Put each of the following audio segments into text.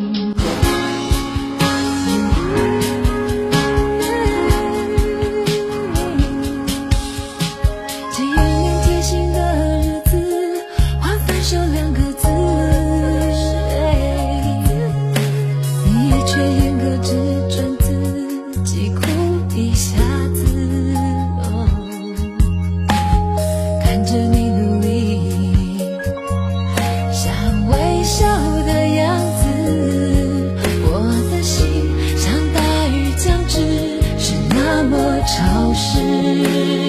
Mm-hmm. 是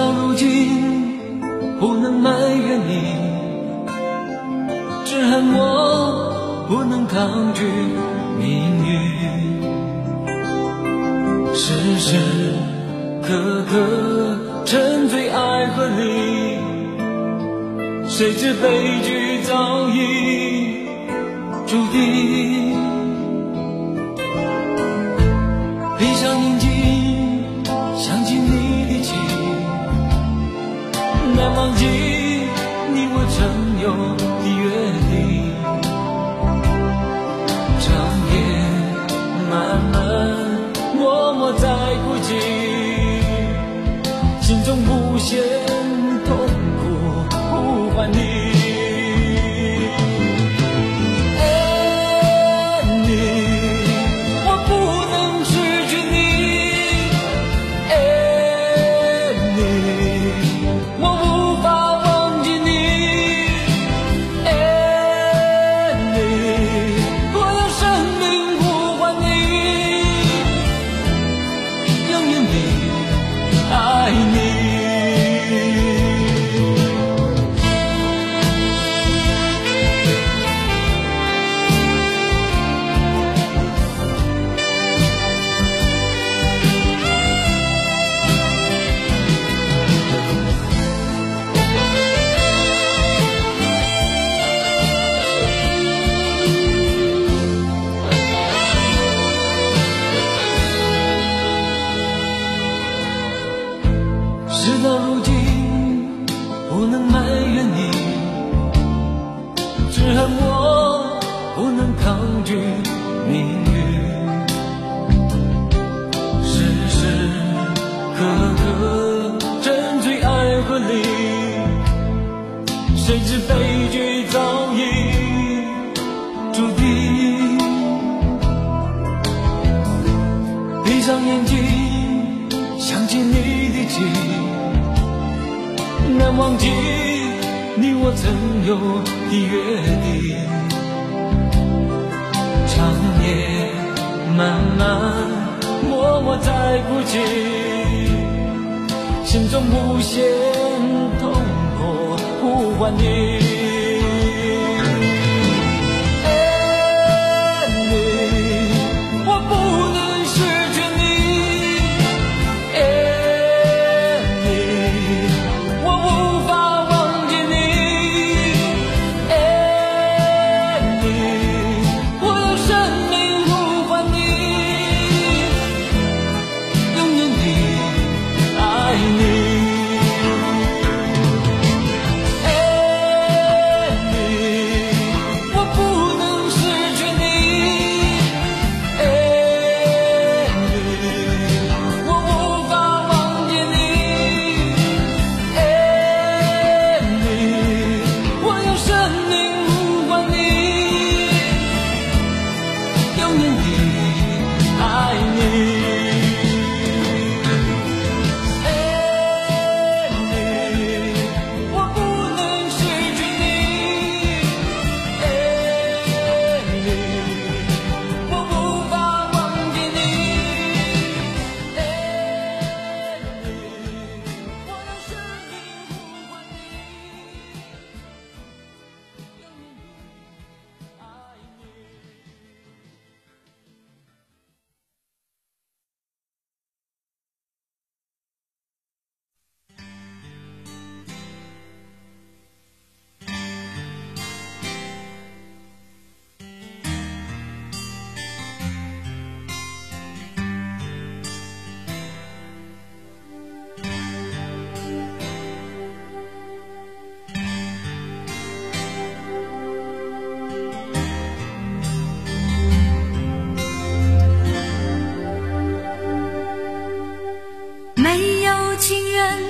到如今，不能埋怨你，只恨我不能抗拒命运。时时刻刻沉醉爱河里，谁知悲剧早已注定。闭上眼睛。在孤寂，心中无限。恨我不能抗拒命运时时刻刻沉醉爱河里谁知悲剧早已注定闭上眼睛想起你的情难忘记。曾有的约定。长夜漫漫，默默在哭泣，心中无限痛。呼唤你。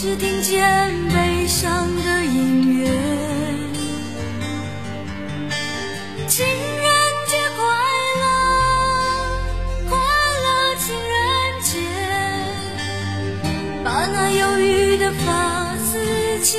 只听见悲伤的音乐。情人节快乐，快乐情人节，把那忧郁的发丝轻